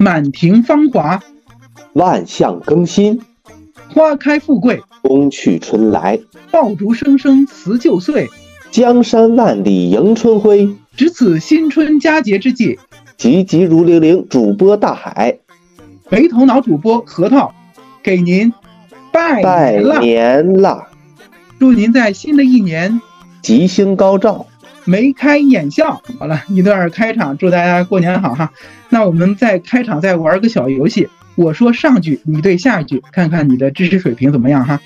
满庭芳华，万象更新。花开富贵，冬去春来，爆竹声声辞旧岁，江山万里迎春晖。值此新春佳节之际，急急如铃铃，主播大海，没头脑主播核桃，给您拜拜年了！年啦！祝您在新的一年吉星高照，眉开眼笑。好了一段开场，祝大家过年好哈。那我们在开场再玩个小游戏，我说上句，你对下一句，看看你的知识水平怎么样哈。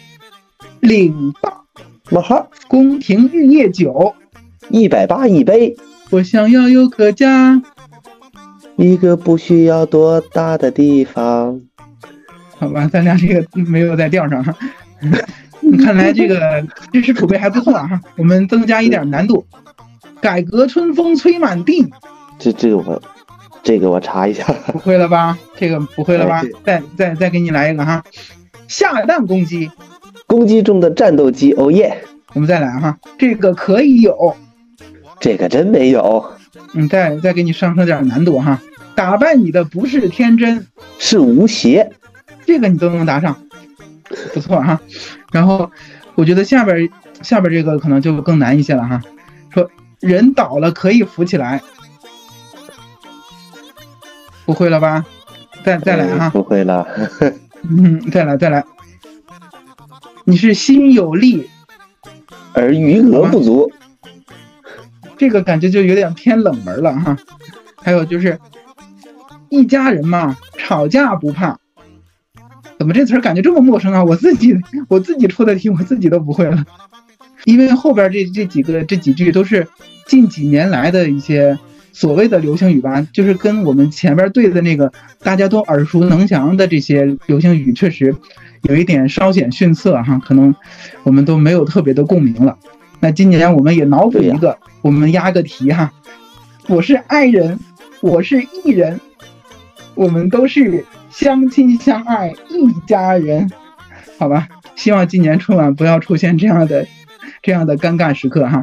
领报，冒号宫廷玉液酒，一百八一杯，我想要有个家。一个不需要多大的地方。好吧，咱俩这个没有在调上哈。看来这个知识储备还不错啊哈。我们增加一点难度。改革春风吹满地，这这个我，这个我查一下。不会了吧？这个不会了吧哎？再再再给你来一个哈。下蛋公鸡，公鸡中的战斗机，哦耶！我们再来哈。这个可以有，这个真没有，嗯，再再给你上升点难度哈。打败你的不是天真，是无邪。这个你都能答上，不错哈。然后我觉得下边下边这个可能就更难一些了哈。说人倒了可以扶起来，不会了吧？再再来哎哈，不会了。嗯，再来再来。你是心有力，而余额不足，这个感觉就有点偏冷门了哈。还有就是一家人嘛，吵架不怕。怎么这词儿感觉这么陌生啊？我自己我自己出的题我自己都不会了，因为后边这这几个这几句都是近几年来的一些所谓的流行语吧，就是跟我们前边对的那个大家都耳熟能详的这些流行语确实有一点稍显逊色哈，可能我们都没有特别的共鸣了。那今年我们也脑补一个，我们押个题哈，我是爱人，我是艺人，我们都是相亲相爱一家人，好吧？希望今年春晚不要出现这样的这样的尴尬时刻哈。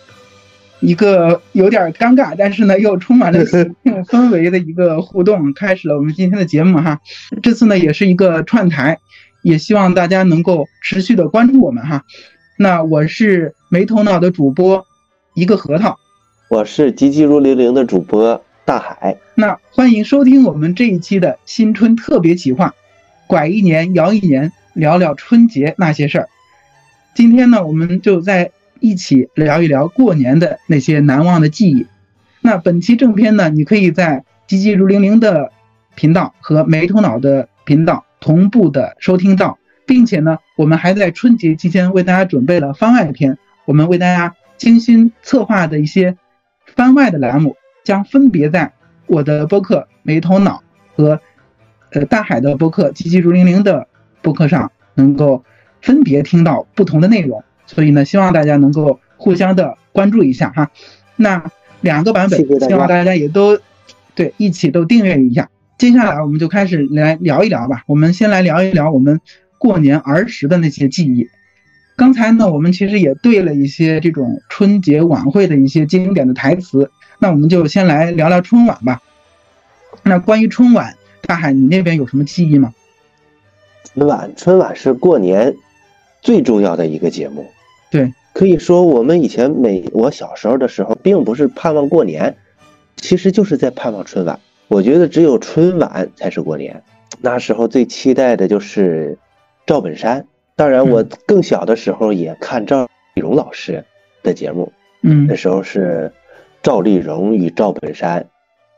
一个有点尴尬，但是呢又充满了 喜庆氛围的一个互动，开始了我们今天的节目哈。这次呢也是一个串台，也希望大家能够持续的关注我们哈。那我是没头脑的主播，一个核桃。我是急急如铃铃的主播大海。那欢迎收听我们这一期的新春特别企划，拐一年摇一年，聊聊春节那些事儿。今天呢，我们就在一起聊一聊过年的那些难忘的记忆。那本期正片呢，你可以在急急如铃铃的频道和没头脑的频道同步的收听到，并且呢，我们还在春节期间为大家准备了番外篇，我们为大家精心策划的一些番外的栏目，将分别在我的播客没头脑和呃大海的播客急急如铃铃的播客上能够分别听到不同的内容，所以呢，希望大家能够互相的关注一下哈。那两个版本希望大家也都对一起都订阅一下。接下来我们就开始来聊一聊吧。我们先来聊一聊我们过年儿时的那些记忆。刚才呢，我们其实也对了一些这种春节晚会的一些经典的台词。那我们就先来聊聊春晚吧。那关于春晚，大海，你那边有什么记忆吗？春晚，春晚是过年最重要的一个节目。对，可以说我们以前每我小时候的时候，并不是盼望过年，其实就是在盼望春晚。我觉得只有春晚才是过年。那时候最期待的就是赵本山。当然，我更小的时候也看赵丽蓉老师的节目，嗯那时候是赵丽蓉与赵本山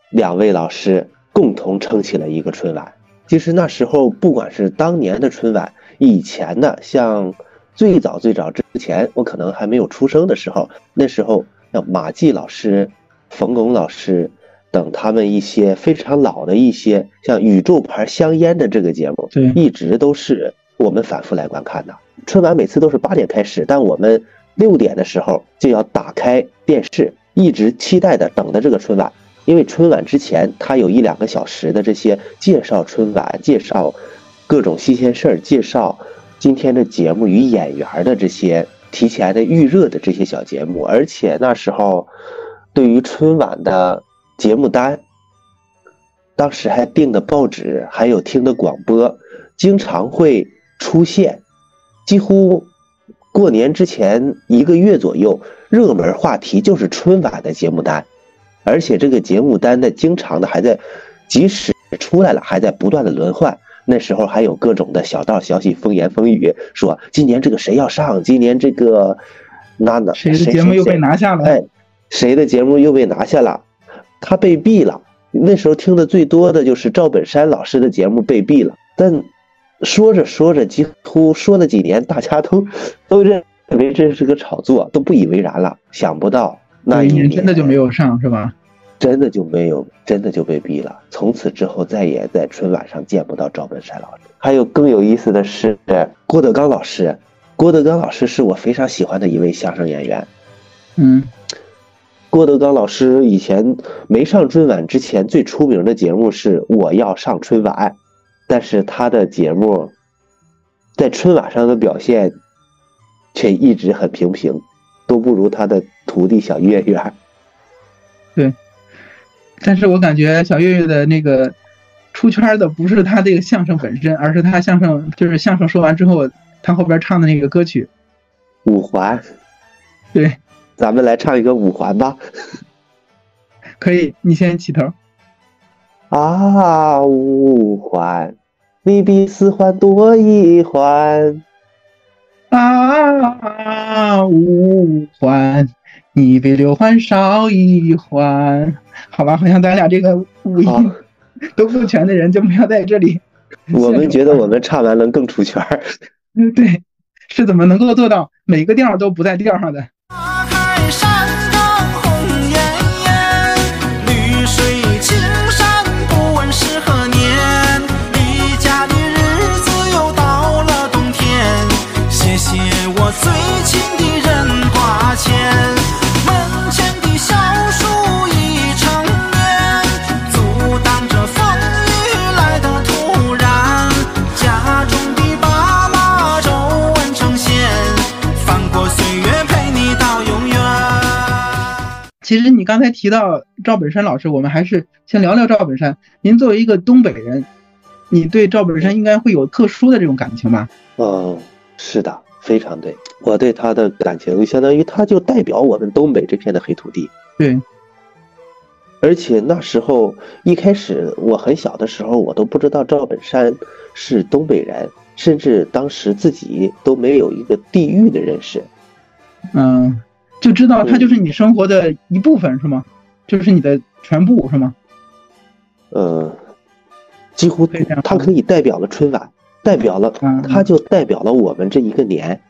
两位老师共同撑起了一个春晚。其实那时候，不管是当年的春晚，以前的像最早最早之前，我可能还没有出生的时候，那时候像马季老师、冯巩老师等他们一些非常老的一些像宇宙牌香烟的这个节目，对一直都是我们反复来观看的。春晚每次都是八点开始，但我们六点的时候就要打开电视，一直期待的等着这个春晚。因为春晚之前，它有一两个小时的这些介绍春晚、介绍各种新鲜事儿、介绍今天的节目与演员的这些提前的预热的这些小节目，而且那时候对于春晚的节目单，当时还订的报纸，还有听的广播，经常会出现，几乎过年之前一个月左右，热门话题就是春晚的节目单。而且这个节目单呢，经常的还在，即使出来了，还在不断的轮换。那时候还有各种的小道消息、风言风语，说今年这个谁要上，今年这个那那谁的节目又被拿下了？哎，谁的节目又被拿下了？他被毙了。那时候听的最多的就是赵本山老师的节目被毙了。但说着说着，几乎说了几年，大家都都认为这是个炒作，都不以为然了。想不到。那一年真的就没有上是吧？真的就没有，真的就被毙了。从此之后，再也在春晚上见不到赵本山老师。还有更有意思的是，郭德纲老师。郭德纲老师是我非常喜欢的一位相声演员。嗯，郭德纲老师以前没上春晚之前，最出名的节目是《我要上春晚》，但是他的节目在春晚上的表现却一直很平平。都不如他的徒弟小岳岳。对，但是我感觉小岳岳的那个出圈的不是他这个相声本身，而是他相声就是相声说完之后，他后边唱的那个歌曲《五环》。对，咱们来唱一个《五环》吧。可以，你先起头。啊，五环，你比四环多一环。啊，五环，你比六环少一环。好吧，好像咱俩这个五音都不全的人就没有在这里。我们觉得我们唱完能更出圈。嗯，对，是怎么能够做到每个调都不在调上的？其实你刚才提到赵本山老师，我们还是先聊聊赵本山。您作为一个东北人，你对赵本山应该会有特殊的这种感情吧？嗯，是的，非常对。我对他的感情，相当于他就代表我们东北这片的黑土地。对。而且那时候一开始我很小的时候，我都不知道赵本山是东北人，甚至当时自己都没有一个地域的认识。嗯。就知道它就是你生活的一部分，是吗？就是你的全部，是吗？呃，几乎它可以代表了春晚，代表了，它就代表了我们这一个年。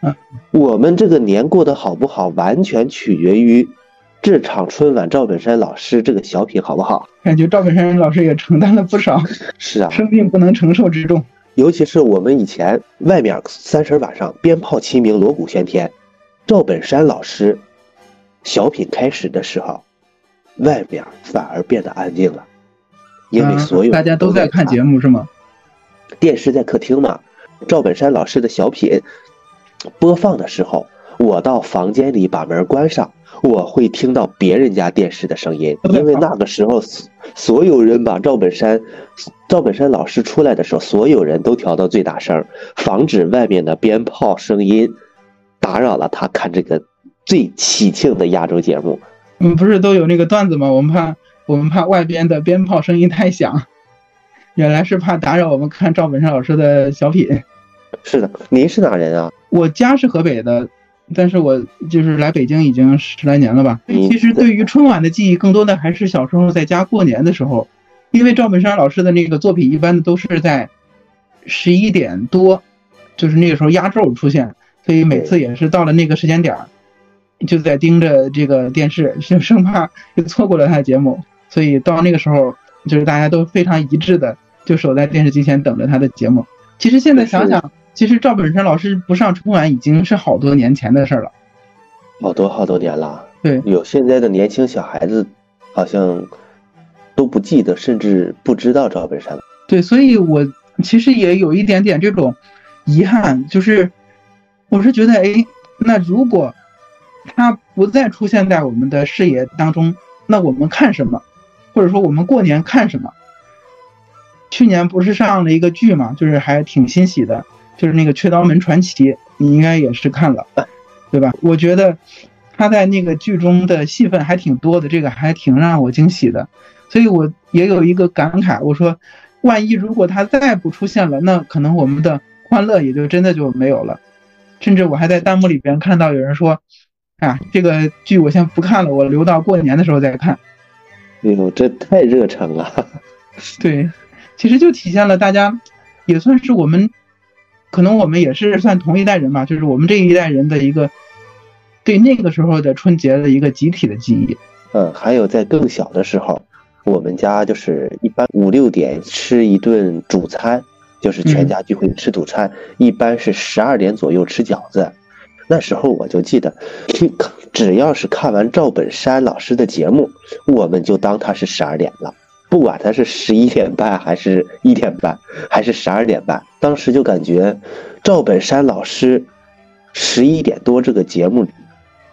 嗯，我们这个年过得好不好，完全取决于这场春晚赵本山老师这个小品好不好。感觉赵本山老师也承担了不少，是啊，生病不能承受之重。尤其是我们以前外面三十晚上鞭炮齐鸣，锣鼓喧天。赵本山老师小品开始的时候，外面反而变得安静了，因为所有大家都在看节目是吗？电视在客厅嘛。赵本山老师的小品播放的时候，我到房间里把门关上，我会听到别人家电视的声音，因为那个时候所有人把赵本山赵本山老师出来的时候，所有人都调到最大声，防止外面的鞭炮声音。打扰了他看这个最喜庆的压轴节目。嗯，不是都有那个段子吗？我们怕我们怕外边的鞭炮声音太响，原来是怕打扰我们看赵本山老师的小品。是的，您是哪人啊？我家是河北的，但是我就是来北京已经十来年了吧。嗯其实对于春晚的记忆，更多的还是小时候在家过年的时候，因为赵本山老师的那个作品一般都是在十一点多，就是那个时候压轴出现，所以每次也是到了那个时间点儿，就在盯着这个电视，就生怕就错过了他的节目。所以到那个时候，就是大家都非常一致的就守在电视机前等着他的节目。其实现在想想，其实赵本山老师不上春晚已经是好多年前的事儿了。好多好多年了。对有现在的年轻小孩子，好像都不记得，甚至不知道赵本山。对，所以我其实也有一点点这种遗憾，就是我是觉得，哎，那如果他不再出现在我们的视野当中，那我们看什么？或者说我们过年看什么？去年不是上了一个剧嘛，就是还挺欣喜的，就是那个《雀刀门传奇》，你应该也是看了，对吧？我觉得他在那个剧中的戏份还挺多的，这个还挺让我惊喜的。所以我也有一个感慨，我说，万一如果他再不出现了，那可能我们的欢乐也就真的就没有了。甚至我还在弹幕里边看到有人说，啊，这个剧我先不看了，我留到过年的时候再看。哎呦，这太热诚了。对，其实就体现了大家，也算是我们，可能我们也是算同一代人吧，就是我们这一代人的一个对那个时候的春节的一个集体的记忆。嗯，还有在更小的时候，我们家就是一般五六点吃一顿主餐，就是全家聚会吃主餐，一般是十二点左右吃饺子。那时候我就记得，听只要是看完赵本山老师的节目，我们就当他是十二点了，不管他是十一点半还是一点半还是十二点半，当时就感觉赵本山老师十一点多这个节目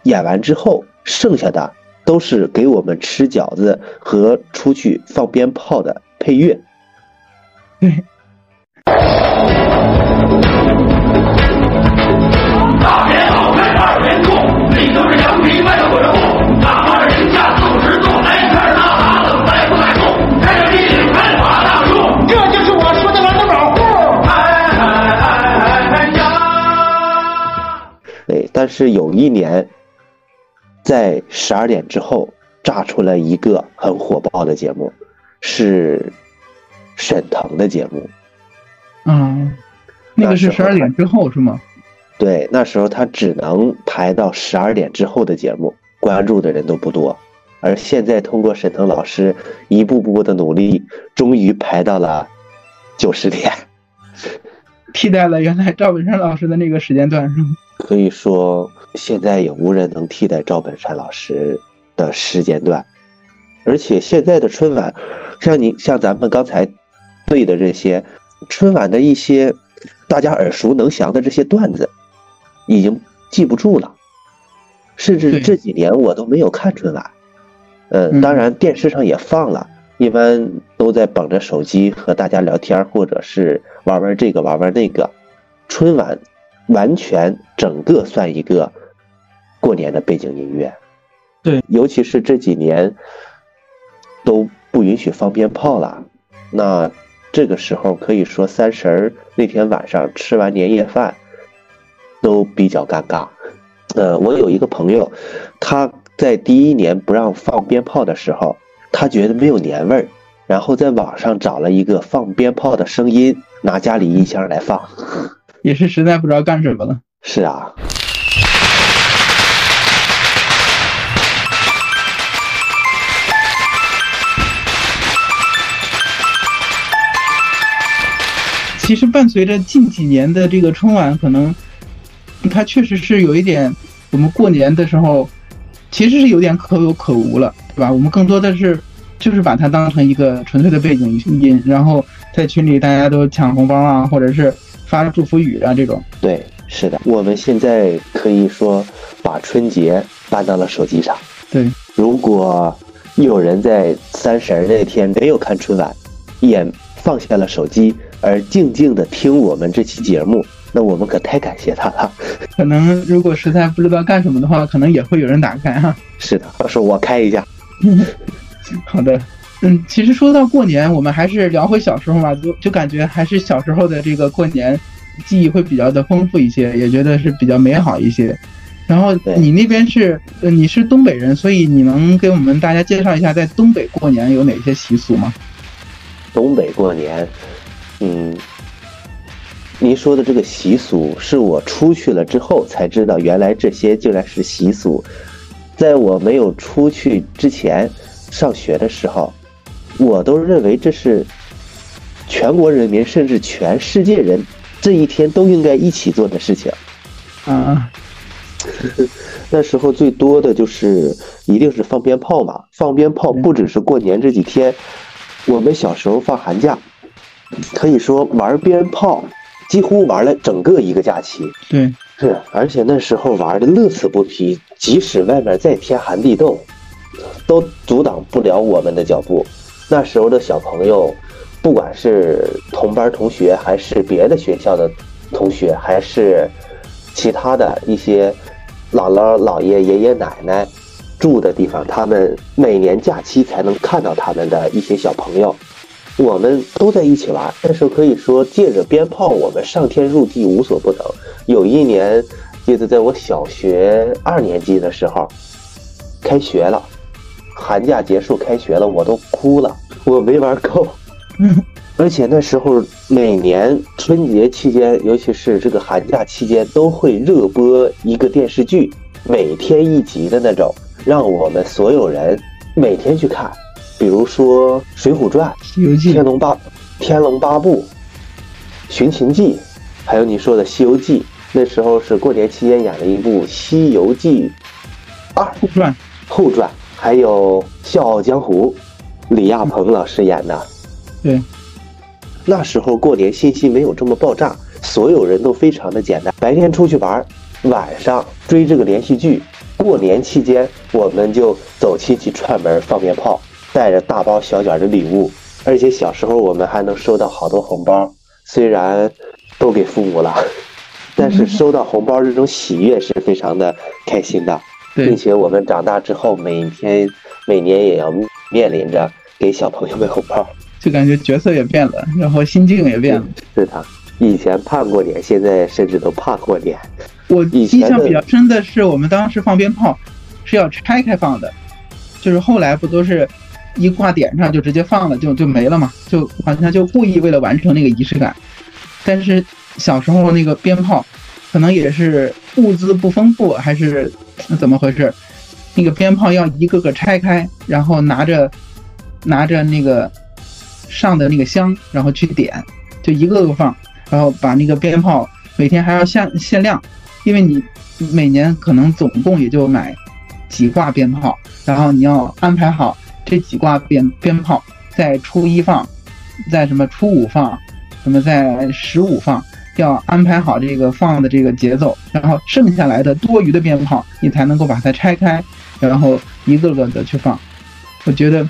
演完之后，剩下的都是给我们吃饺子和出去放鞭炮的配乐。对，大年好开二年过，里头是羊皮外头是货，大妈的人家四十多，来片儿大哈子再不敢动，开着地领开马大树，这就是我说的老老户。哎哎哎哎呀！对，但是有一年，在十二点之后炸出了一个很火爆的节目，是沈腾的节目。嗯，那个是十二点之后是吗？对，那时候他只能排到十二点之后的节目，关注的人都不多。而现在通过沈腾老师一步步的努力，终于排到了九十点。替代了原来赵本山老师的那个时间段是吗？可以说，现在也无人能替代赵本山老师的时间段。而且现在的春晚，像你像咱们刚才对的这些春晚的一些大家耳熟能详的这些段子，已经记不住了。甚至这几年我都没有看春晚。嗯嗯，当然电视上也放了，一般都在捧着手机和大家聊天，或者是玩玩这个玩玩那个。春晚完全整个算一个过年的背景音乐。对，尤其是这几年都不允许放鞭炮了，那这个时候可以说三十儿那天晚上吃完年夜饭都比较尴尬。呃，我有一个朋友，他在第一年不让放鞭炮的时候，他觉得没有年味儿，然后在网上找了一个放鞭炮的声音，拿家里音箱来放。也是实在不知道干什么了。是啊，其实伴随着近几年的这个春晚，可能它确实是有一点，我们过年的时候其实是有点可有可无了，对吧？我们更多的是就是把它当成一个纯粹的背景音，然后在群里大家都抢红包啊，或者是发祝福语啊这种。对，是的，我们现在可以说把春节搬到了手机上。对，如果有人在三十儿那天没有看春晚，也放下了手机，而静静的听我们这期节目，那我们可太感谢他了。可能如果实在不知道干什么的话，可能也会有人打开哈、是的，到时候我开一下。好的，嗯，其实说到过年，我们还是聊回小时候吧，就就感觉还是小时候的这个过年记忆会比较的丰富一些，也觉得是比较美好一些。然后你那边是，呃，你是东北人，所以你能给我们大家介绍一下，在东北过年有哪些习俗吗？东北过年，嗯，您说的这个习俗是我出去了之后才知道，原来这些竟然是习俗。在我没有出去之前，上学的时候，我都认为这是全国人民甚至全世界人这一天都应该一起做的事情。啊，那时候最多的就是一定是放鞭炮嘛，放鞭炮不只是过年这几天，我们小时候放寒假，可以说玩鞭炮几乎玩了整个一个假期。对，是，而且那时候玩的乐此不疲，即使外面再天寒地冻，都阻挡不了我们的脚步。那时候的小朋友，不管是同班同学，还是别的学校的同学，还是其他的一些姥姥、姥爷、爷爷奶奶住的地方，他们每年假期才能看到他们的一些小朋友。我们都在一起玩，那时候可以说借着鞭炮，我们上天入地无所不能。有一年，记得在我小学二年级的时候，开学了，寒假结束开学了，我都哭了，我没玩够。而且那时候每年春节期间，尤其是这个寒假期间，都会热播一个电视剧，每天一集的那种，让我们所有人每天去看。比如说《水浒传》《西游记》天龙八天龙八部、寻秦记，还有你说的《西游记》，那时候是过年期间演了一部《西游记二后传，后传，还有《笑傲江湖》，李亚鹏老师演的。对，那时候过年信息没有这么爆炸，所有人都非常的简单，白天出去玩，晚上追这个连续剧。过年期间，我们就走亲戚串门放鞭炮，带着大包小卷的礼物，而且小时候我们还能收到好多红包，虽然都给父母了，但是收到红包这种喜悦是非常的开心的，并，且我们长大之后，每天每年也要面临着给小朋友们红包。就感觉角色也变了，然后心境也变了。是的，以前盼过年，现在甚至都怕过年。我印象比较深的是，我们当时放鞭炮是要拆开放的，就是后来不都是一挂点上就直接放了，就就没了嘛，就好像就故意为了完成那个仪式感。但是小时候那个鞭炮，可能也是物资不丰富，还是怎么回事？那个鞭炮要一个个拆开，然后拿着拿着那个上的那个香，然后去点，就一个个放，然后把那个鞭炮每天还要限限量，因为你每年可能总共也就买几挂鞭炮，然后你要安排好这几挂鞭鞭炮在初一放，在什么初五放，什么在十五放，要安排好这个放的这个节奏，然后剩下来的多余的鞭炮你才能够把它拆开，然后一个个的去放。我觉得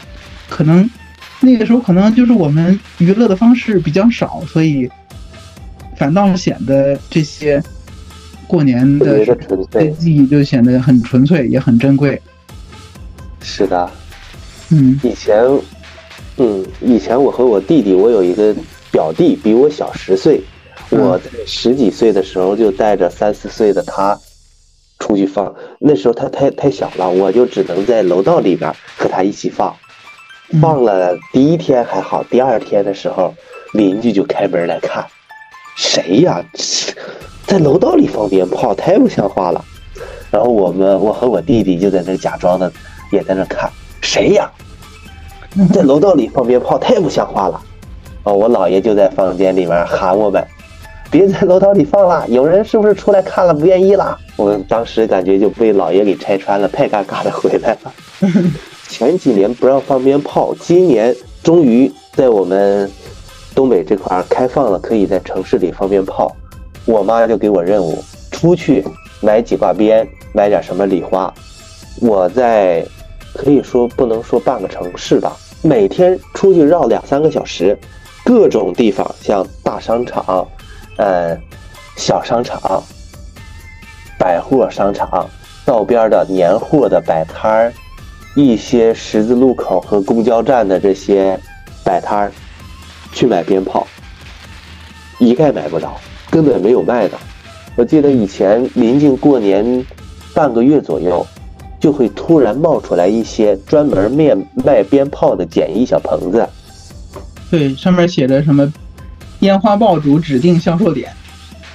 可能那个时候可能就是我们娱乐的方式比较少，所以反倒显得这些过年的特别的纯粹。记忆就显得很纯粹，也很珍贵。是的，嗯以前，嗯，以前我和我弟弟，我有一个表弟，比我小十岁。嗯我在十几岁的时候就带着三四岁的他出去放，那时候他太太小了，我就只能在楼道里边和他一起放。嗯放了第一天还好，第二天的时候，邻居就开门来看，谁呀？在楼道里放鞭炮，太不像话了。然后我们，我和我弟弟就在那假装的，也在那看，谁呀？在楼道里放鞭炮，太不像话了。哦，我姥爷就在房间里面喊我们，别在楼道里放了，有人是不是出来看了不愿意了？我们当时感觉就被姥爷给拆穿了，太尴尬的回来了。前几年不让放鞭炮，今年终于在我们东北这块开放了，可以在城市里放鞭炮。我妈就给我任务，出去买几挂鞭，买点什么礼花。我在可以说不能说半个城市吧，每天出去绕两三个小时，各种地方，像大商场、呃小商场、百货商场、道边的年货的摆摊儿，一些十字路口和公交站的这些摆摊儿，去买鞭炮，一概买不着，根本没有卖的。我记得以前临近过年半个月左右，就会突然冒出来一些专门卖卖鞭炮的简易小棚子。对，上面写着什么“烟花爆竹指定销售点”，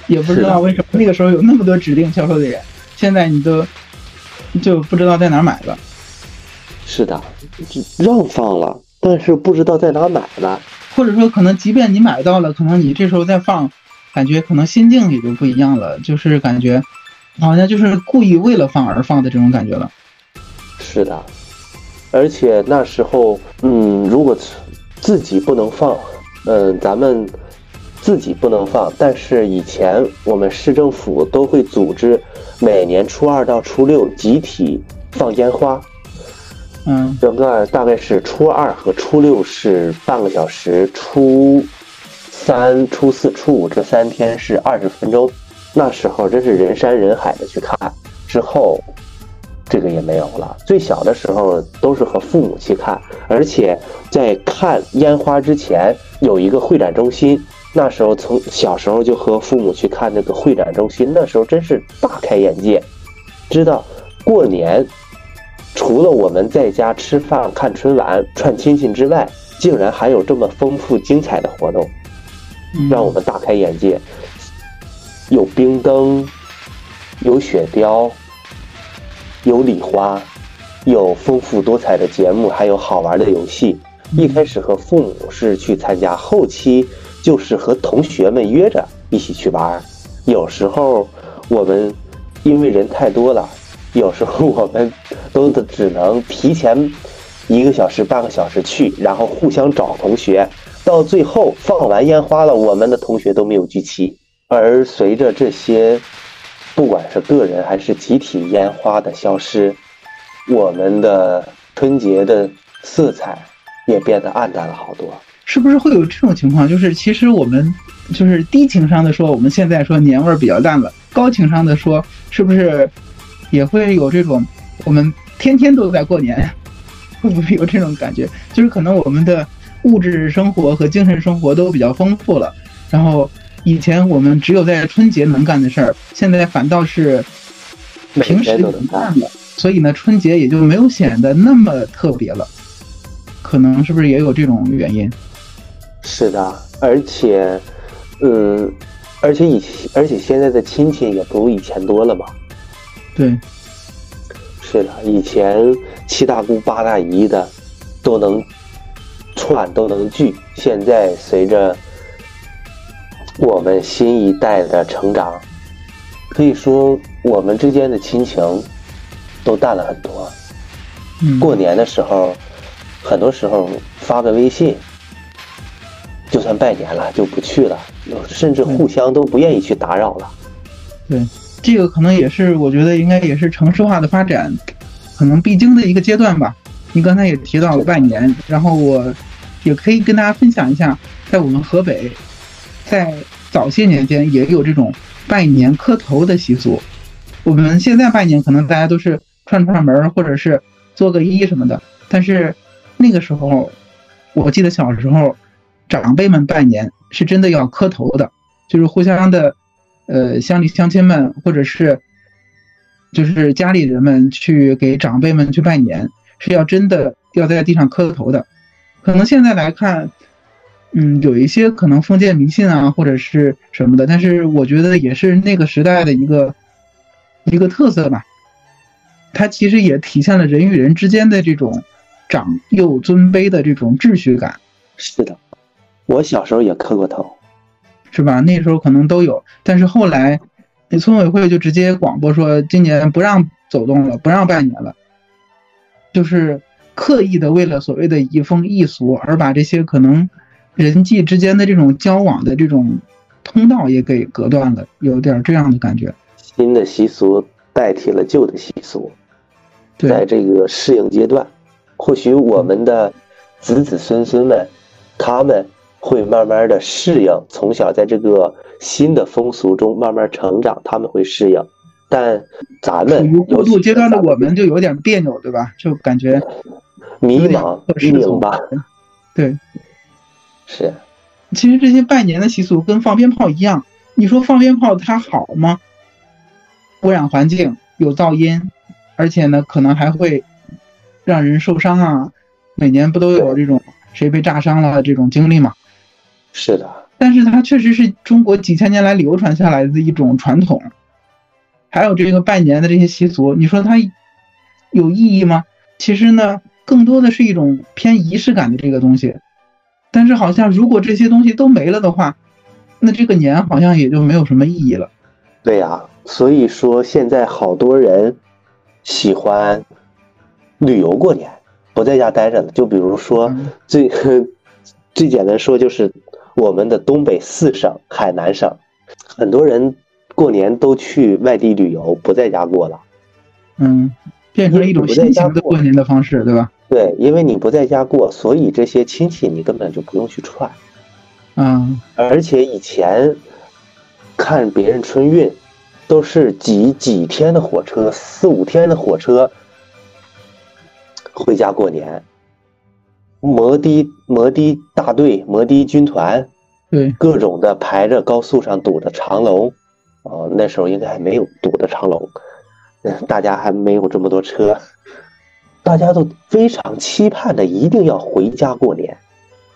也不知道为什么那个时候有那么多指定销售点，现在你都就不知道在哪买了。是的，让放了，但是不知道在哪买了。或者说，可能即便你买到了，可能你这时候再放，感觉可能心境也就不一样了，就是感觉好像就是故意为了放而放的这种感觉了。是的，而且那时候，嗯，如果自己不能放，嗯，咱们自己不能放，但是以前我们市政府都会组织每年初二到初六集体放烟花。嗯，整个大概是初二和初六是半个小时，初三、初四、初五这三天是二十分钟。那时候真是人山人海的去看。之后，这个也没有了。最小的时候都是和父母去看，而且在看烟花之前有一个会展中心。那时候从小时候就和父母去看那个会展中心，那时候真是大开眼界，知道过年。除了我们在家吃饭、看春晚、串亲戚之外，竟然还有这么丰富精彩的活动，让我们大开眼界。有冰灯，有雪雕，有礼花，有丰富多彩的节目，还有好玩的游戏。一开始和父母是去参加，后期就是和同学们约着一起去玩。有时候我们因为人太多了。有时候我们都只能提前一个小时、半个小时去，然后互相找同学。到最后放完烟花了，我们的同学都没有聚齐。而随着这些，不管是个人还是集体烟花的消失，我们的春节的色彩也变得暗淡了好多。是不是会有这种情况？就是其实我们就是低情商的说，我们现在说年味儿比较淡了；高情商的说，是不是？也会有这种，我们天天都在过年，会不会有这种感觉？就是可能我们的物质生活和精神生活都比较丰富了，然后以前我们只有在春节能干的事儿，现在反倒是平时能干了，所以呢，春节也就没有显得那么特别了。可能是不是也有这种原因？是的，而且，嗯，而且以前，而且现在的亲戚也不如以前多了嘛。对，是的，以前七大姑八大姨的都能串都能聚，现在随着我们新一代的成长，可以说我们之间的亲情都淡了很多。过年的时候，很多时候发个微信，就算拜年了就不去了，甚至互相都不愿意去打扰了。对。这个可能也是，我觉得应该也是城市化的发展，可能必经的一个阶段吧。你刚才也提到了拜年，然后我也可以跟大家分享一下，在我们河北，在早些年间也有这种拜年磕头的习俗。我们现在拜年可能大家都是串串门或者是做个揖什么的，但是那个时候，我记得小时候长辈们拜年是真的要磕头的，就是互相的。呃，乡里乡亲们，或者是就是家里人们去给长辈们去拜年，是要真的要在地上磕头的。可能现在来看，嗯，有一些可能封建迷信啊，或者是什么的，但是我觉得也是那个时代的一个一个特色吧。它其实也体现了人与人之间的这种长幼尊卑的这种秩序感。是的，我小时候也磕过头。是吧？那时候可能都有，但是后来，那村委会就直接广播说，今年不让走动了，不让拜年了，就是刻意的为了所谓的移风易俗，而把这些可能人际之间的这种交往的这种通道也给隔断了，有点这样的感觉。新的习俗代替了旧的习俗，在这个适应阶段，或许我们的子子孙孙们，他们。会慢慢的适应，从小在这个新的风俗中慢慢成长，他们会适应。但咱们过渡阶段的我们就有点别扭，对吧？就感觉迷茫、拧巴。对，是。其实这些拜年的习俗跟放鞭炮一样，你说放鞭炮它好吗？污染环境，有噪音，而且呢，可能还会让人受伤啊。每年不都有这种谁被炸伤了这种经历吗？是的，但是它确实是中国几千年来流传下来的一种传统。还有这个拜年的这些习俗，你说它有意义吗？其实呢，更多的是一种偏仪式感的这个东西。但是好像如果这些东西都没了的话，那这个年好像也就没有什么意义了。对呀，所以说现在好多人喜欢旅游过年，不在家待着了。就比如说最 最简单说，就是我们的东北四省、海南省，很多人过年都去外地旅游，不在家过了。嗯，变成了一种新型的过年的方式，对吧？对，因为你不在家过，所以这些亲戚你根本就不用去串。嗯，而且以前看别人春运，都是挤几天的火车，四五天的火车回家过年。摩的摩的大队、摩的军团，对，各种的排着高速上堵着长龙。哦，那时候应该还没有堵的长龙，大家还没有这么多车。大家都非常期盼的，一定要回家过年，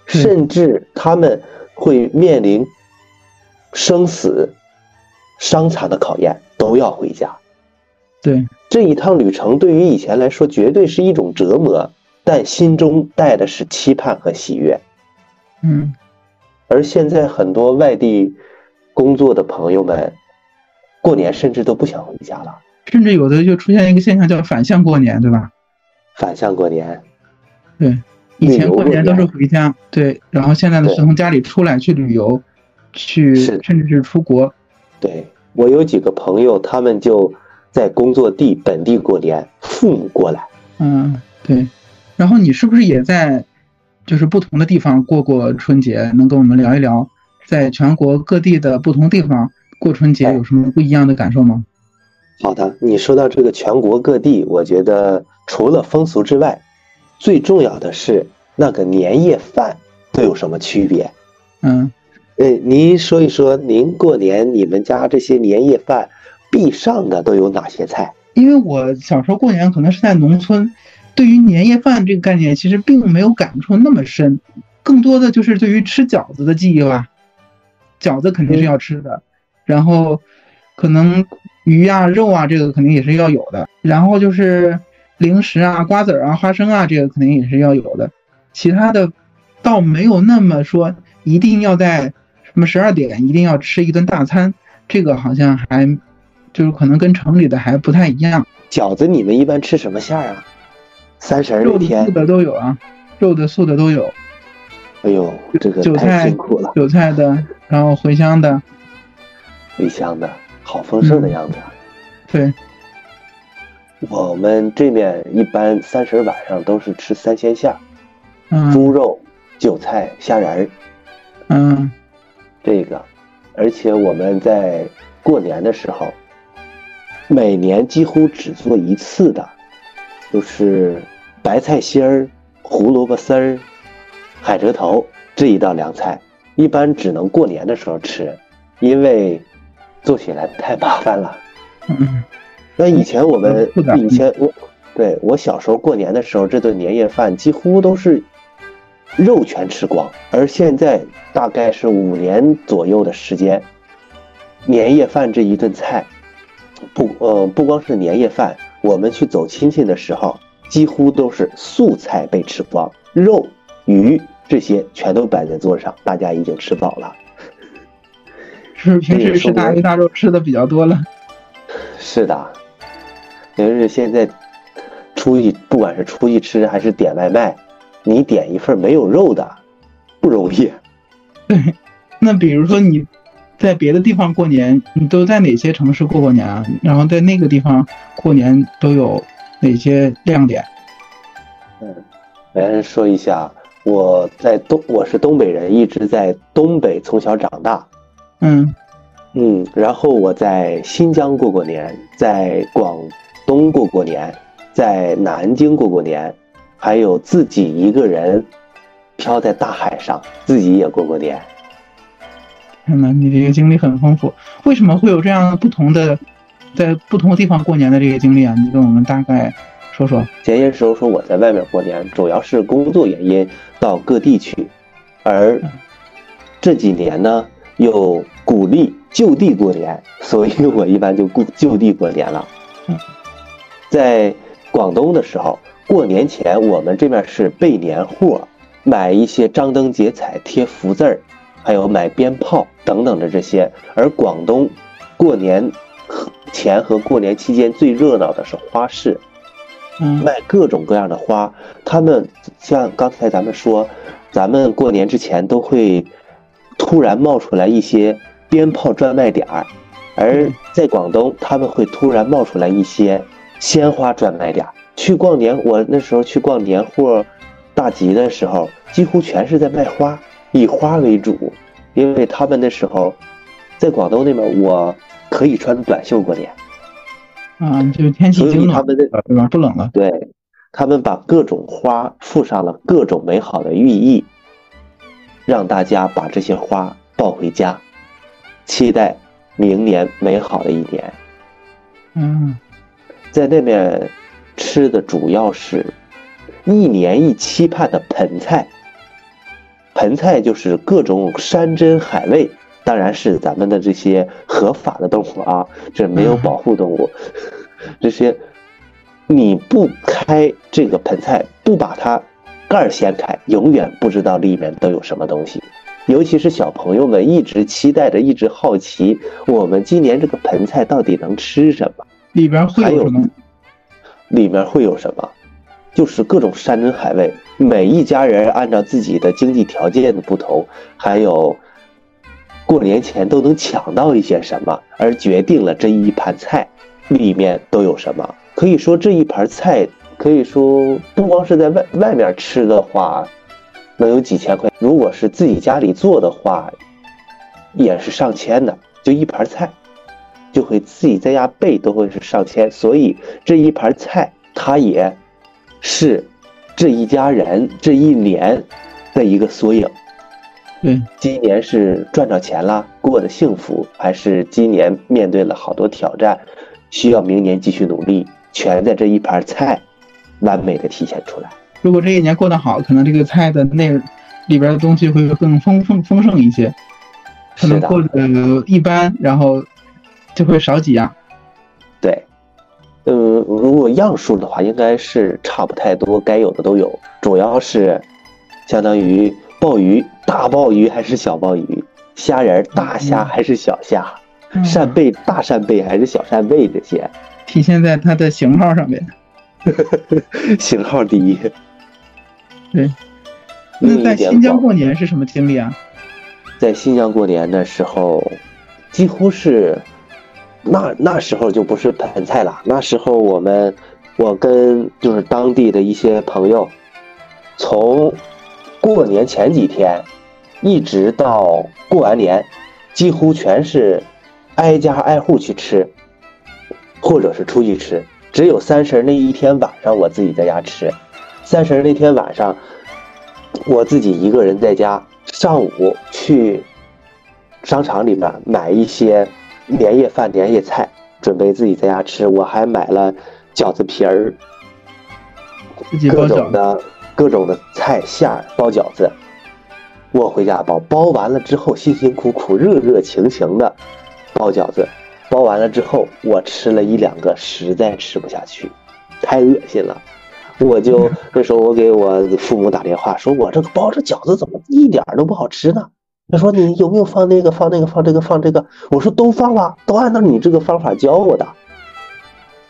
甚至他们会面临生死、伤残的考验，都要回家。对这一趟旅程，对于以前来说，绝对是一种折磨，但心中带的是期盼和喜悦。嗯，而现在很多外地工作的朋友们，过年甚至都不想回家了，甚至有的就出现一个现象，叫反向过年，对吧？反向过年，对，以前过年都是回家，对，然后现在呢是从家里出来去旅游，去甚至是出国。对我有几个朋友，他们就在工作地本地过年，父母过来。嗯，对。然后你是不是也在就是不同的地方过过春节？能跟我们聊一聊，在全国各地的不同地方过春节有什么不一样的感受吗？好的，你说到这个全国各地，我觉得除了风俗之外，最重要的是那个年夜饭都有什么区别？嗯，哎，您说一说，您过年你们家这些年夜饭必上的都有哪些菜？因为我小时候过年可能是在农村，对于年夜饭这个概念其实并没有感触那么深，更多的就是对于吃饺子的记忆吧。饺子肯定是要吃的，然后可能。鱼啊，肉啊，这个肯定也是要有的。然后就是零食啊，瓜子啊，花生啊，这个肯定也是要有的。其他的倒没有那么说一定要在什么十二点一定要吃一顿大餐，这个好像还就是可能跟城里的还不太一样。饺子你们一般吃什么馅儿啊？三十那天肉的素的都有啊，肉的素的都有。哎呦，这个韭菜韭菜的，然后茴香的，茴香的。好丰盛的样子，对。我们这面一般三十晚上都是吃三鲜馅儿，猪肉、韭菜、虾仁儿，嗯，这个，而且我们在过年的时候，每年几乎只做一次的，就是白菜心儿、胡萝卜丝儿、海蜇头这一道凉菜，一般只能过年的时候吃，因为。做起来太麻烦了，嗯，那以前我们以前我对我小时候过年的时候，这顿年夜饭几乎都是肉全吃光，而现在大概是五年左右的时间，年夜饭这一顿菜，不呃不光是年夜饭，我们去走亲戚的时候，几乎都是素菜被吃光，肉鱼这些全都摆在桌上，大家已经吃饱了。是平时吃大鱼大肉吃的比较多了，是的，就是现在出去，不管是出去吃还是点外卖，你点一份没有肉的不容易。对，那比如说你在别的地方过年，你都在哪些城市过过年啊？然后在那个地方过年都有哪些亮点？嗯，来说一下，我在东，我是东北人，一直在东北从小长大。嗯，嗯，然后我在新疆过过年，在广东过过年，在南京过过年，还有自己一个人漂在大海上，自己也过过年。天呐，你这个经历很丰富，为什么会有这样不同的在不同地方过年的这个经历啊，你跟我们大概说说。前些时候说我在外面过年，主要是工作原因到各地去，而这几年呢又鼓励就地过年，所以我一般就过就地过年了。嗯在广东的时候，过年前我们这边是备年货，买一些张灯结彩、贴福字儿，还有买鞭炮等等的这些。而广东过年前和过年期间最热闹的是花市，嗯卖各种各样的花。他们像刚才咱们说，咱们过年之前都会突然冒出来一些鞭炮专卖点儿，而在广东他们会突然冒出来一些鲜花专卖点儿。去逛年，我那时候去逛年货大集的时候，几乎全是在卖花，以花为主，因为他们那时候在广东那边，我可以穿短袖过年。啊，就是天气已所以他了，对吧？不冷了。对，他们把各种花附上了各种美好的寓意，让大家把这些花抱回家，期待明年美好的一年。嗯在那边吃的主要是一年一期盼的盆菜，盆菜就是各种山珍海味，当然是咱们的这些合法的动物啊，这没有保护动物，这些你不开这个盆菜，不把它盖儿掀开，永远不知道里面都有什么东西。尤其是小朋友们一直期待着，一直好奇，我们今年这个盆菜到底能吃什么？里边会有什么？里面会有什么？就是各种山珍海味，每一家人按照自己的经济条件的不同，还有过年前都能抢到一些什么，而决定了这一盘菜里面都有什么。可以说这一盘菜，可以说不光是在外外面吃的话，能有几千块；如果是自己家里做的话，也是上千的，就一盘菜。就会自己在家备都会是上千，所以这一盘菜它也是这一家人这一年的一个缩影。嗯，今年是赚着钱了，过得幸福，还是今年面对了好多挑战，需要明年继续努力，全在这一盘菜完美的体现出来。如果这一年过得好，可能这个菜的内里边的东西会更丰丰丰盛一些。可能过得一般，然后就会少几样。对，呃，如果样数的话，应该是差不太多，该有的都有。主要是相当于鲍鱼，大鲍鱼还是小鲍鱼，虾仁儿大虾还是小虾，嗯扇贝大扇贝还是小扇贝，这些体现在它的型号上面。型号第一。对，那在新疆过年是什么经历啊？在新疆过年的时候，几乎是那那时候就不是盆菜了，那时候我们我跟就是当地的一些朋友，从过年前几天一直到过完年，几乎全是挨家挨户去吃，或者是出去吃。只有三十那一天晚上我自己在家吃，三十那天晚上我自己一个人在家，上午去商场里面买一些年夜饭、年夜菜，准备自己在家吃。我还买了饺子皮儿，各种。的各种的菜馅儿包饺子。我回家包，包完了之后辛辛苦苦、热热情情的包饺子，包完了之后我吃了一两个，实在吃不下去，太恶心了。我就那时候我给我父母打电话，说我这个包这饺子怎么一点都不好吃呢？他说你有没有放那个放那个放这个放这个？我说都放了，都按照你这个方法教我的。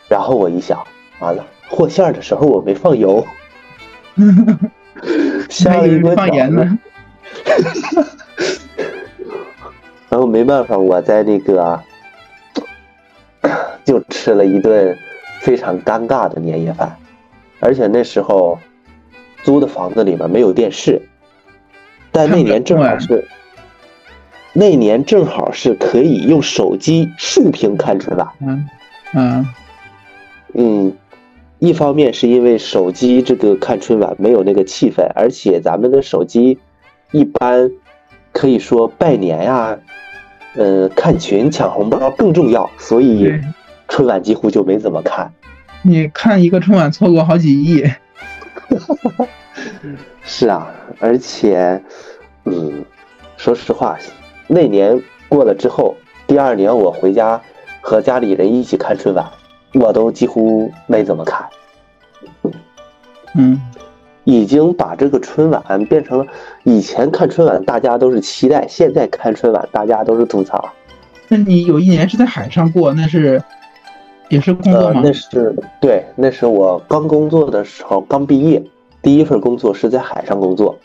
然后我一想，完了和馅儿的时候我没放油，下一锅饺子放盐呢。然后没办法，我在那个就吃了一顿非常尴尬的年夜饭，而且那时候租的房子里面没有电视，但那年正好是那年正好是可以用手机竖屏看春晚。嗯嗯。嗯，一方面是因为手机这个看春晚没有那个气氛，而且咱们的手机一般可以说拜年呀、呃，看群抢红包更重要，所以对春晚几乎就没怎么看。你看一个春晚错过好几亿，是啊，而且，嗯，说实话，那年过了之后，第二年我回家和家里人一起看春晚，我都几乎没怎么看。嗯，已经把这个春晚变成了以前看春晚大家都是期待，现在看春晚大家都是吐槽。那你有一年是在海上过，那是也是工作呃，那是对，那是我刚工作的时候，刚毕业，第一份工作是在海上工作。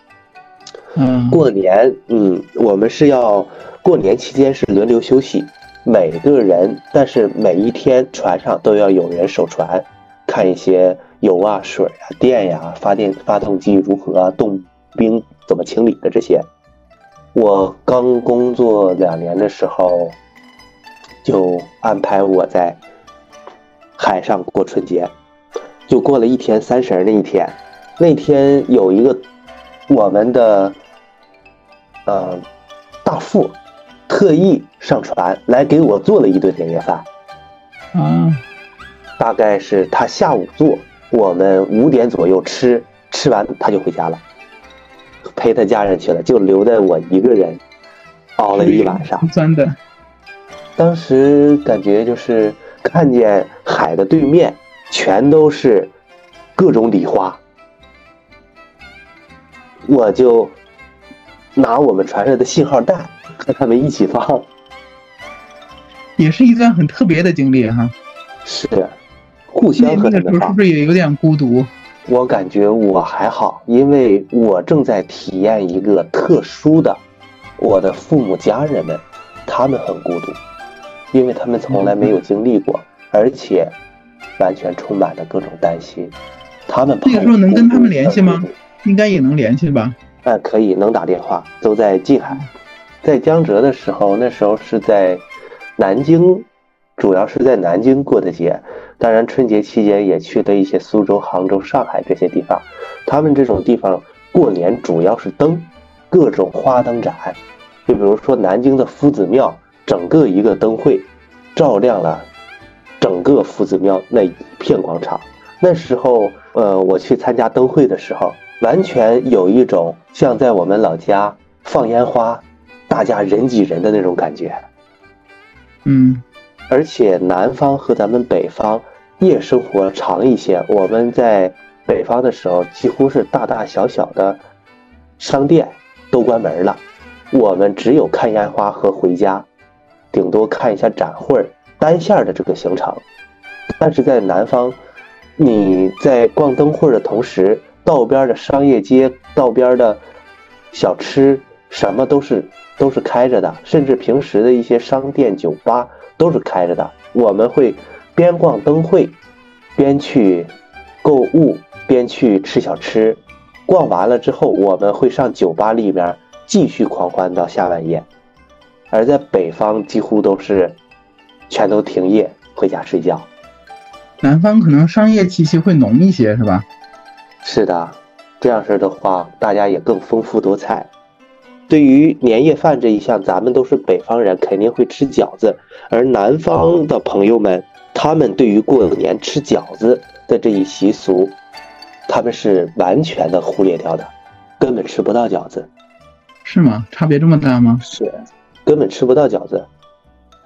嗯，过年，嗯，我们是要过年期间是轮流休息，每个人，但是每一天船上都要有人守船，看一些油啊、水啊、电呀、发电发动机如何啊、动兵怎么清理的这些。我刚工作两年的时候，就安排我在海上过春节，就过了一天三十儿那一天，那天有一个我们的呃大副特意上船来给我做了一顿年夜饭，啊，大概是他下午做，我们五点左右吃，吃完他就回家了，陪他家人去了，就留在我一个人熬了一晚上。真的，当时感觉就是看见海的对面全都是各种礼花，我就拿我们船上的信号弹和他们一起放，也是一段很特别的经历哈。是互相和他们放那个时候是不。是也有点孤独？我感觉我还好，因为我正在体验一个特殊的，我的父母家人们，他们很孤独，因为他们从来没有经历过，而且完全充满了各种担心。他们那个时候能跟他们联系吗？应该也能联系吧？哎，可以，能打电话，都在近海。在江浙的时候，那时候是在南京，主要是在南京过的节。当然，春节期间也去了一些苏州、杭州、上海这些地方。他们这种地方过年主要是灯，各种花灯展。就比如说南京的夫子庙，整个一个灯会，照亮了整个夫子庙那一片广场。那时候，呃，我去参加灯会的时候，完全有一种像在我们老家放烟花，大家人挤人的那种感觉。嗯，而且南方和咱们北方夜生活长一些。我们在北方的时候，几乎是大大小小的商店都关门了，我们只有看烟花和回家，顶多看一下展会单线的这个行程。但是在南方，你在逛灯会的同时，道边的商业街、道边的小吃，什么都是都是开着的，甚至平时的一些商店、酒吧都是开着的。我们会边逛灯会，边去购物，边去吃小吃。逛完了之后，我们会上酒吧里面继续狂欢到下半夜。而在北方，几乎都是全都停业，回家睡觉。南方可能商业气息会浓一些，是吧？是的，这样式的话，大家也更丰富多彩。对于年夜饭这一项，咱们都是北方人，肯定会吃饺子。而南方的朋友们，他们对于过年吃饺子的这一习俗，他们是完全的忽略掉的，根本吃不到饺子，是吗？差别这么大吗？是根本吃不到饺子。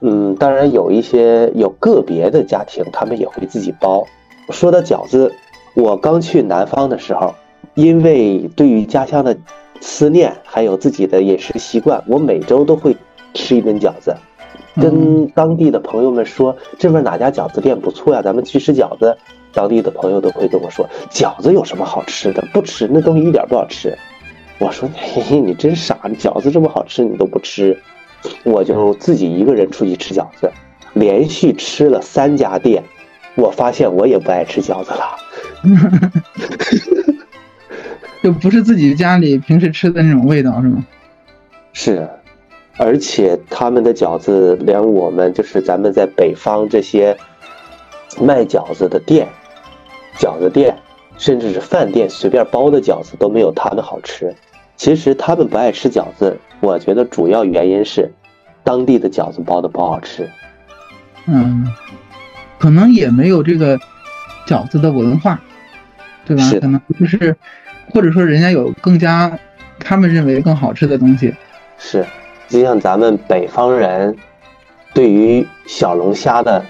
嗯，当然有一些有个别的家庭，他们也会自己包。说到饺子，我刚去南方的时候，因为对于家乡的思念，还有自己的饮食习惯，我每周都会吃一顿饺子。嗯跟当地的朋友们说，这边哪家饺子店不错呀，咱们去吃饺子。当地的朋友都会跟我说，饺子有什么好吃的？不吃，那东西一点不好吃。我说，嘿嘿，你真傻，饺子这么好吃你都不吃。我就自己一个人出去吃饺子，连续吃了三家店，我发现我也不爱吃饺子了。就不是自己家里平时吃的那种味道，是吗？是，而且他们的饺子连我们就是咱们在北方这些卖饺子的店、饺子店，甚至是饭店随便包的饺子都没有他们好吃。其实他们不爱吃饺子，我觉得主要原因是当地的饺子包的不好吃。嗯，可能也没有这个饺子的文化，对吧？可能就是，或者说人家有更加他们认为更好吃的东西。是，就像咱们北方人对于小龙虾的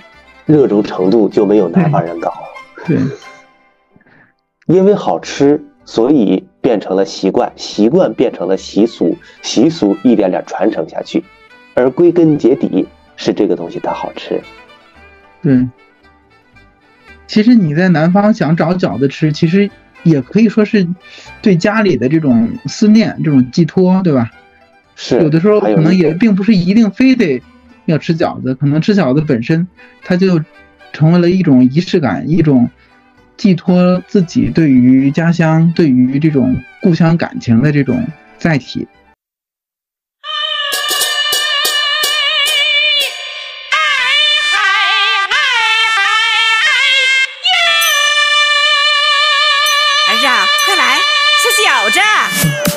热衷程度就没有南方人高，对，因为好吃，所以变成了习惯，习惯变成了习俗，习俗一点点传承下去，而归根结底是这个东西它好吃。对，其实你在南方想找饺子吃，其实也可以说是对家里的这种思念、这种寄托，对吧？是，有的时候可能也并不是一定非得要吃饺子，可能吃饺子本身它就成为了一种仪式感，一种寄托自己对于家乡、对于这种故乡感情的这种载体。儿子啊，快来吃饺子！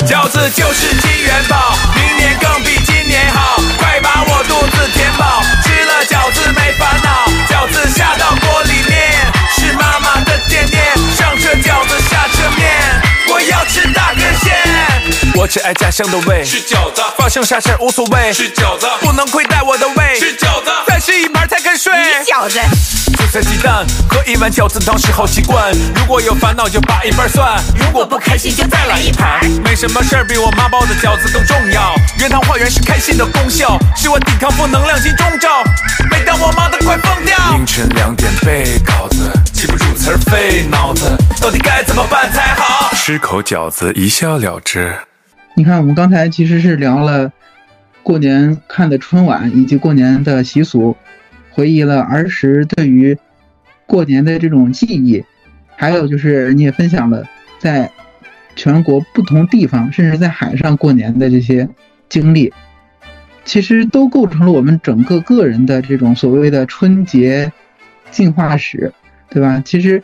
饺子就是金元宝，明年更比今年好，快把我肚子填饱，吃了饺子吃大根线。我只爱家乡的味，吃饺子，发生啥事儿无所谓，吃饺子，不能亏待我的胃，吃饺子，再吃一盘才肯睡。你饺子，韭菜鸡蛋和一碗饺子汤是好习惯。如果有烦恼就把一半蒜，如果不开心就再来一盘。没什么事儿比我妈包的饺子更重要。原汤化原是开心的功效，是我抵抗负能量金钟罩。每当我妈的快疯掉，凌晨两点背稿子，记不住词儿费脑子，到底该怎么办才好？吃口饺子一笑了之。你看，我们刚才其实是聊了过年看的春晚以及过年的习俗，回忆了儿时对于过年的这种记忆，还有就是你也分享了在全国不同地方，甚至在海上过年的这些经历，其实都构成了我们整个个人的这种所谓的春节进化史，对吧？其实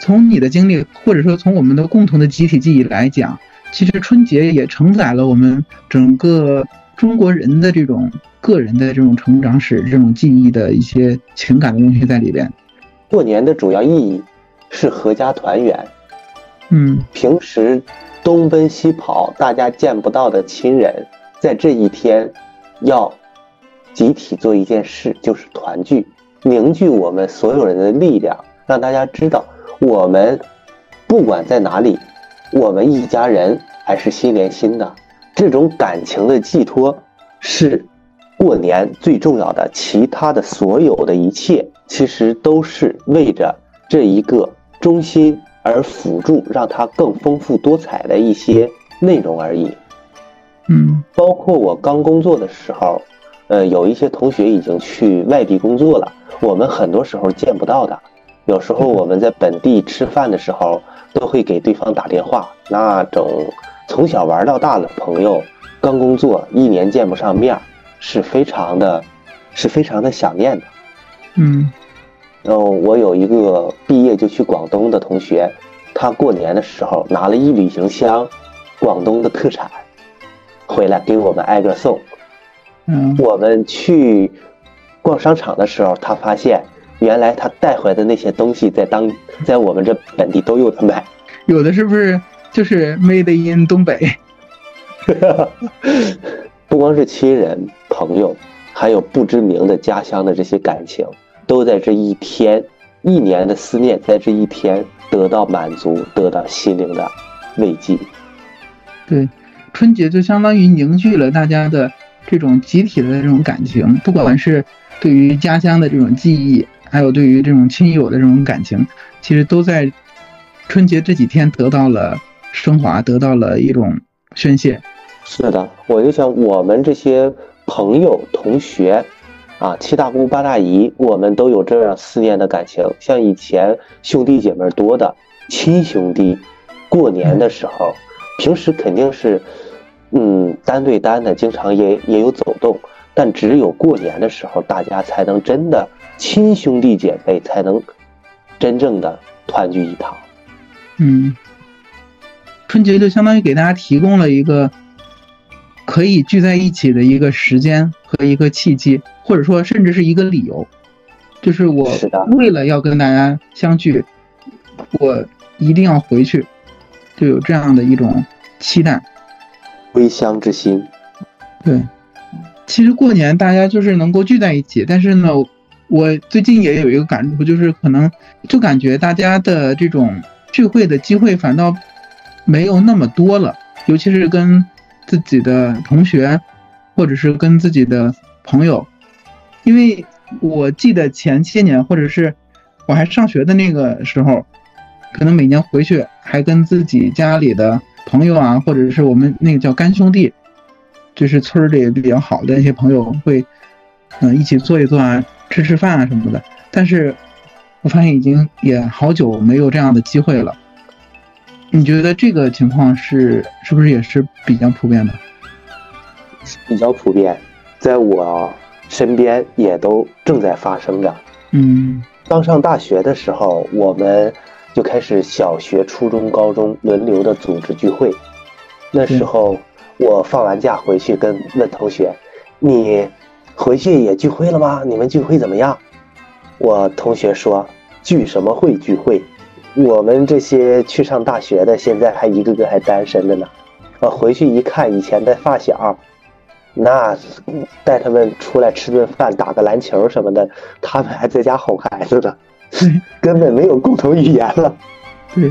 从你的经历，或者说从我们的共同的集体记忆来讲，其实春节也承载了我们整个中国人的这种个人的这种成长史、这种记忆的一些情感的东西在里边。过年的主要意义是合家团圆，嗯平时东奔西跑，大家见不到的亲人，在这一天要集体做一件事，就是团聚，凝聚我们所有人的力量，让大家知道我们不管在哪里，我们一家人还是心连心的。这种感情的寄托是过年最重要的，其他的所有的一切其实都是为着这一个中心而辅助，让它更丰富多彩的一些内容而已。嗯包括我刚工作的时候，呃，有一些同学已经去外地工作了，我们很多时候见不到的。有时候我们在本地吃饭的时候，都会给对方打电话。那种从小玩到大的朋友，刚工作一年见不上面儿，是非常的，是非常的想念的。嗯然后我有一个毕业就去广东的同学，他过年的时候拿了一旅行箱广东的特产回来给我们挨个送。嗯我们去逛商场的时候，他发现原来他带回来的那些东西在当在我们这本地都有的卖。有的是不是就是 Made in 东北？不光是亲人、朋友，还有不知名的家乡的这些感情，都在这一天，一年的思念，在这一天得到满足，得到心灵的慰藉。对，春节就相当于凝聚了大家的这种集体的这种感情，不管是对于家乡的这种记忆，还有对于这种亲友的这种感情，其实都在春节这几天得到了升华，得到了一种宣泄。是的，我就想我们这些朋友、同学，啊，七大姑八大姨，我们都有这样思念的感情。像以前兄弟姐妹多的亲兄弟，过年的时候，平时肯定是，嗯，单对单的，经常也也有走动，但只有过年的时候，大家才能真的亲兄弟姐妹，才能真正的团聚一堂。嗯，春节就相当于给大家提供了一个可以聚在一起的一个时间和一个契机，或者说甚至是一个理由。就是我为了要跟大家相聚，我一定要回去，就有这样的一种期待。归乡之心。对，其实过年大家就是能够聚在一起，但是呢，我最近也有一个感触，就是可能就感觉大家的这种聚会的机会反倒没有那么多了，尤其是跟自己的同学，或者是跟自己的朋友，因为我记得前些年，或者是我还上学的那个时候，可能每年回去还跟自己家里的朋友啊，或者是我们那个叫干兄弟，就是村里比较好的那些朋友会，嗯、一起坐一坐啊，吃吃饭啊什么的。但是我发现已经也好久没有这样的机会了。你觉得这个情况是是不是也是比较普遍的？比较普遍，在我身边也都正在发生着。嗯刚上大学的时候，我们就开始小学、初中、高中轮流的组织聚会。那时候我放完假回去跟问同学：“你回去也聚会了吗？你们聚会怎么样？”我同学说：“聚什么会？聚会？我们这些去上大学的，现在还一个个还单身着呢。”我回去一看，以前的发小，那带他们出来吃顿饭、打个篮球什么的，他们还在家哄孩子呢，根本没有共同语言了。对，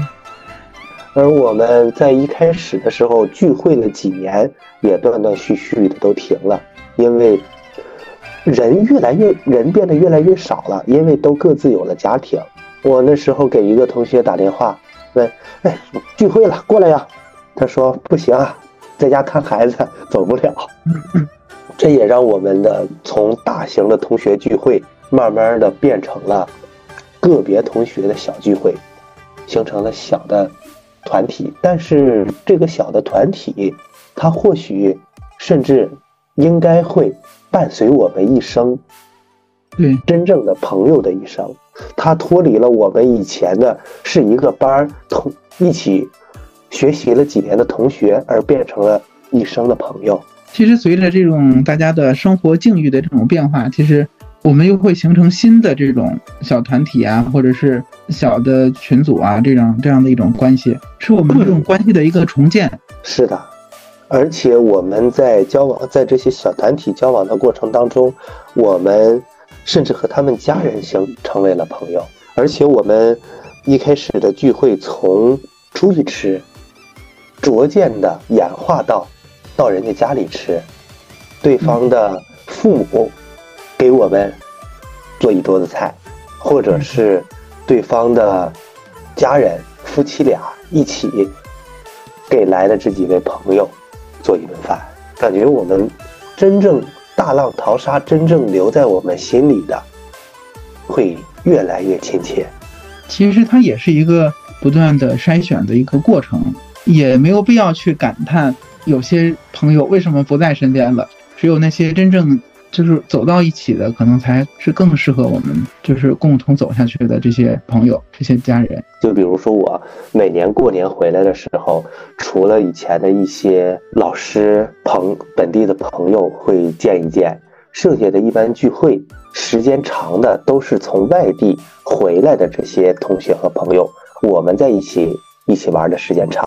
而我们在一开始的时候聚会了几年，也断断续续的都停了，因为人越来越人变得越来越少了，因为都各自有了家庭。我那时候给一个同学打电话，问：“哎，聚会了，过来呀。”他说：“不行啊，在家看孩子，走不了。”这也让我们的从大型的同学聚会，慢慢的变成了个别同学的小聚会，形成了小的团体。但是这个小的团体，它或许甚至应该会伴随我们一生，对，真正的朋友的一生。它脱离了我们以前的是一个班儿同一起学习了几年的同学，而变成了一生的朋友。其实随着这种大家的生活境遇的这种变化，其实我们又会形成新的这种小团体啊，或者是小的群组啊，这样这样的一种关系，是我们这种关系的一个重建。是的，而且我们在交往，在这些小团体交往的过程当中，我们甚至和他们家人形成为了朋友。而且我们一开始的聚会从出去吃，逐渐的演化到到人家家里吃，对方的父母给我们做一桌子菜，或者是对方的家人夫妻俩一起给来的这几位朋友做一顿饭，感觉我们真正大浪淘沙，真正留在我们心里的，会越来越亲切。其实它也是一个不断的筛选的一个过程，也没有必要去感叹有些朋友为什么不在身边了。只有那些真正就是走到一起的，可能才是更适合我们就是共同走下去的这些朋友、这些家人。就比如说我每年过年回来的时候，除了以前的一些老师朋本地的朋友会见一见，剩下的一般聚会时间长的都是从外地回来的这些同学和朋友，我们在一起一起玩的时间长。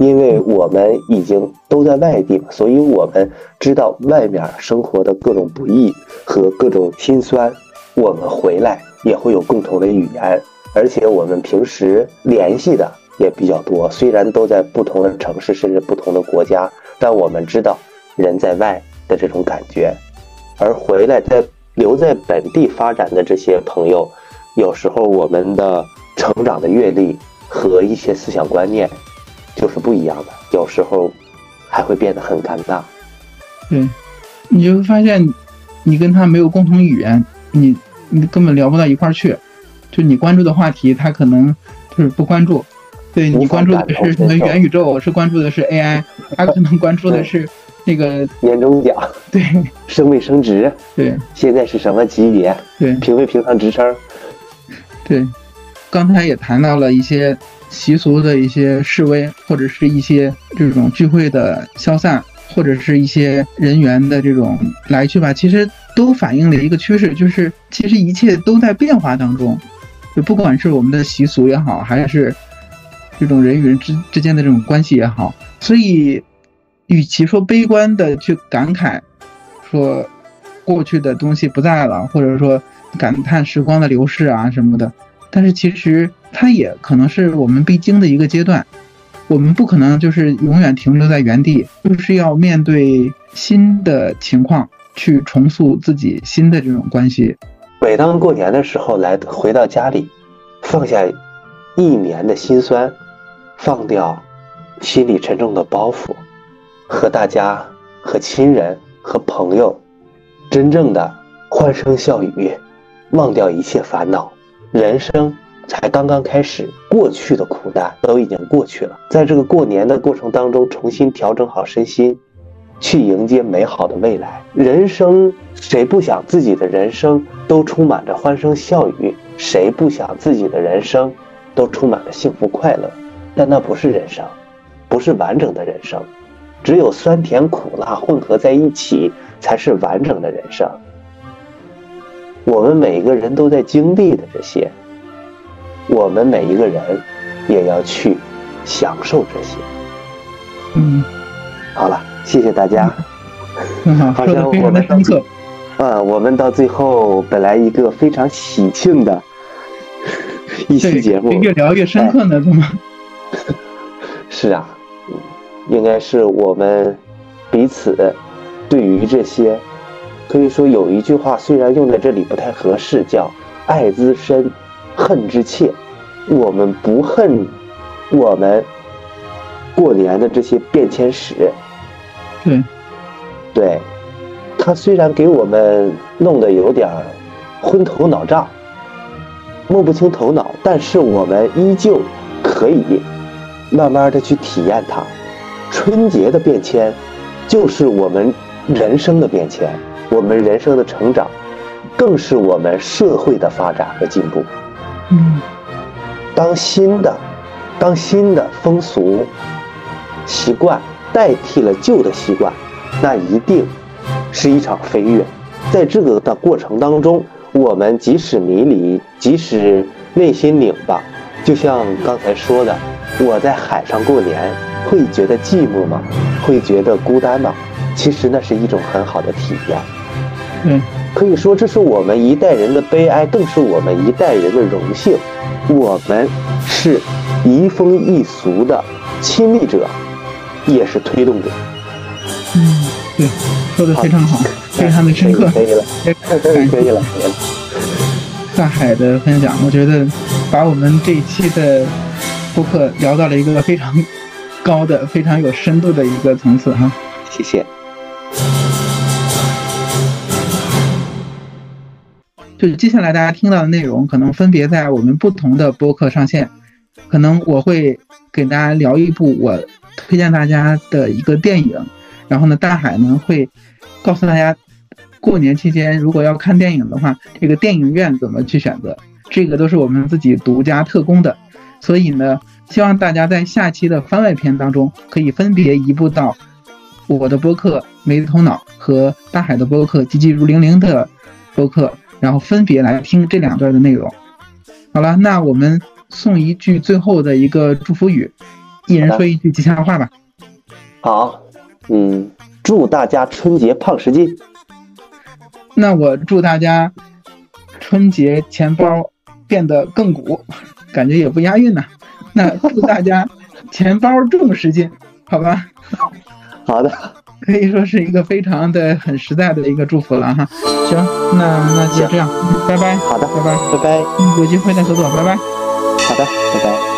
因为我们已经都在外地，所以我们知道外面生活的各种不易和各种辛酸。我们回来也会有共同的语言，而且我们平时联系的也比较多。虽然都在不同的城市，甚至不同的国家，但我们知道人在外的这种感觉。而回来在留在本地发展的这些朋友，有时候我们的成长的阅历和一些思想观念。就是不一样的，有时候还会变得很尴尬。对，你就会发现，你跟他没有共同语言，你你根本聊不到一块儿去。就你关注的话题，他可能就是不关注。对你关注的是什么元宇宙，我是关注的是 AI，他可能关注的是那个年终奖，对，升没升职，对，现在是什么级别，对，评没评上职称，对。刚才也谈到了一些。习俗的一些示威，或者是一些这种聚会的消散，或者是一些人员的这种来去吧。其实都反映了一个趋势，就是其实一切都在变化当中，就不管是我们的习俗也好，还是这种人与人之之间的这种关系也好，所以与其说悲观的去感慨，说过去的东西不在了，或者说感叹时光的流逝啊什么的，但是其实它也可能是我们必经的一个阶段。我们不可能就是永远停留在原地，就是要面对新的情况，去重塑自己新的这种关系。每当过年的时候来回到家里，放下一年的辛酸，放掉心里沉重的包袱，和大家、和亲人、和朋友，真正的欢声笑语，忘掉一切烦恼，人生。才刚刚开始，过去的苦难都已经过去了。在这个过年的过程当中，重新调整好身心，去迎接美好的未来。人生谁不想自己的人生都充满着欢声笑语？谁不想自己的人生都充满了幸福快乐？但那不是人生，不是完整的人生。只有酸甜苦辣混合在一起，才是完整的人生。我们每一个人都在经历的这些。我们每一个人也要去享受这些。嗯，好了，谢谢大家。好，说的非常的深刻。啊，我们到最后本来一个非常喜庆的一期节目，越聊越深刻呢，怎么？是啊，应该是我们彼此对于这些，可以说有一句话，虽然用在这里不太合适，叫“爱之深”。恨之切，我们不恨我们过年的这些变迁史。对，对，他虽然给我们弄得有点昏头脑胀、摸不清头脑，但是我们依旧可以慢慢的去体验它。春节的变迁，就是我们人生的变迁，我们人生的成长，更是我们社会的发展和进步。嗯，当新的，当新的风俗习惯代替了旧的习惯，那一定是一场飞跃。在这个的过程当中，我们即使迷离，即使内心拧巴，就像刚才说的，我在海上过年，会觉得寂寞吗？会觉得孤单吗？其实那是一种很好的体验。嗯。可以说，这是我们一代人的悲哀，更是我们一代人的荣幸。我们是移风易俗的亲历者，也是推动者。嗯，对，说的非常好，非常的深刻。可以了，可以了，可以了。大海的分享，我觉得把我们这一期的播客聊到了一个非常高的、非常有深度的一个层次哈。谢谢。就是接下来大家听到的内容，可能分别在我们不同的播客上线。可能我会给大家聊一部我推荐大家的一个电影，然后呢，大海呢会告诉大家，过年期间如果要看电影的话，这个电影院怎么去选择，这个都是我们自己独家特供的。所以呢，希望大家在下期的番外篇当中，可以分别移步到我的播客《没头脑》和大海的播客《急急如铃铃》的播客。然后分别来听这两段的内容。好了，那我们送一句最后的一个祝福语，一人说一句吉祥话吧。好，嗯，祝大家春节胖十斤。那我祝大家春节钱包变得更鼓，感觉也不押韵呢。那祝大家钱包重十斤，好吧？好的。可以说是一个非常的很实在的一个祝福了哈。行，那那就这样，拜拜。好的，拜拜，拜拜。有机会再合作，拜拜。好的，拜拜。